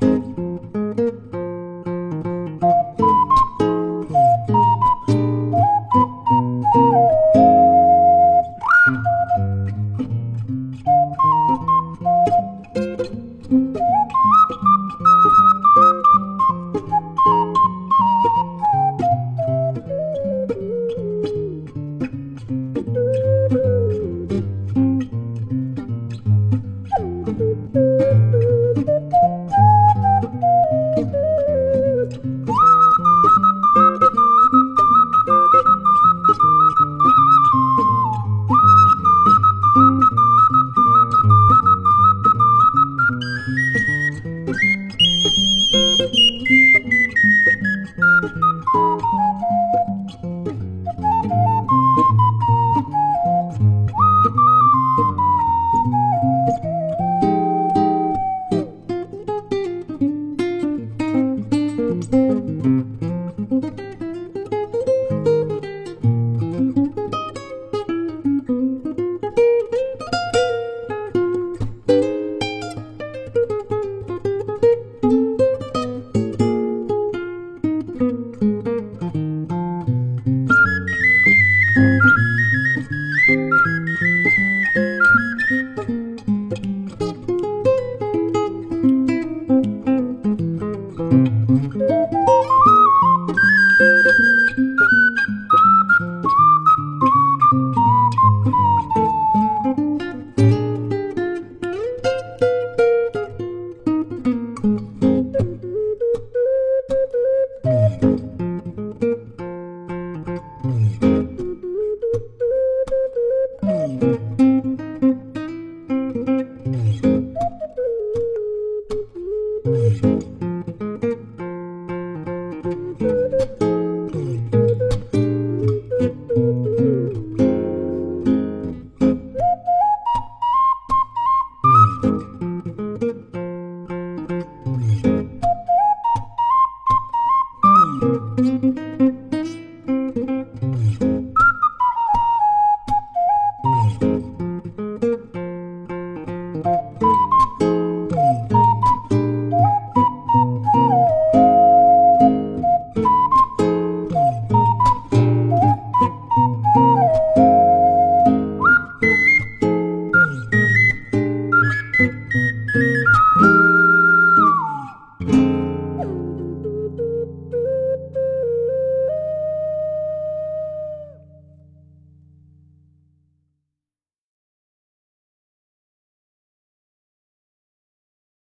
你。thank mm -hmm. you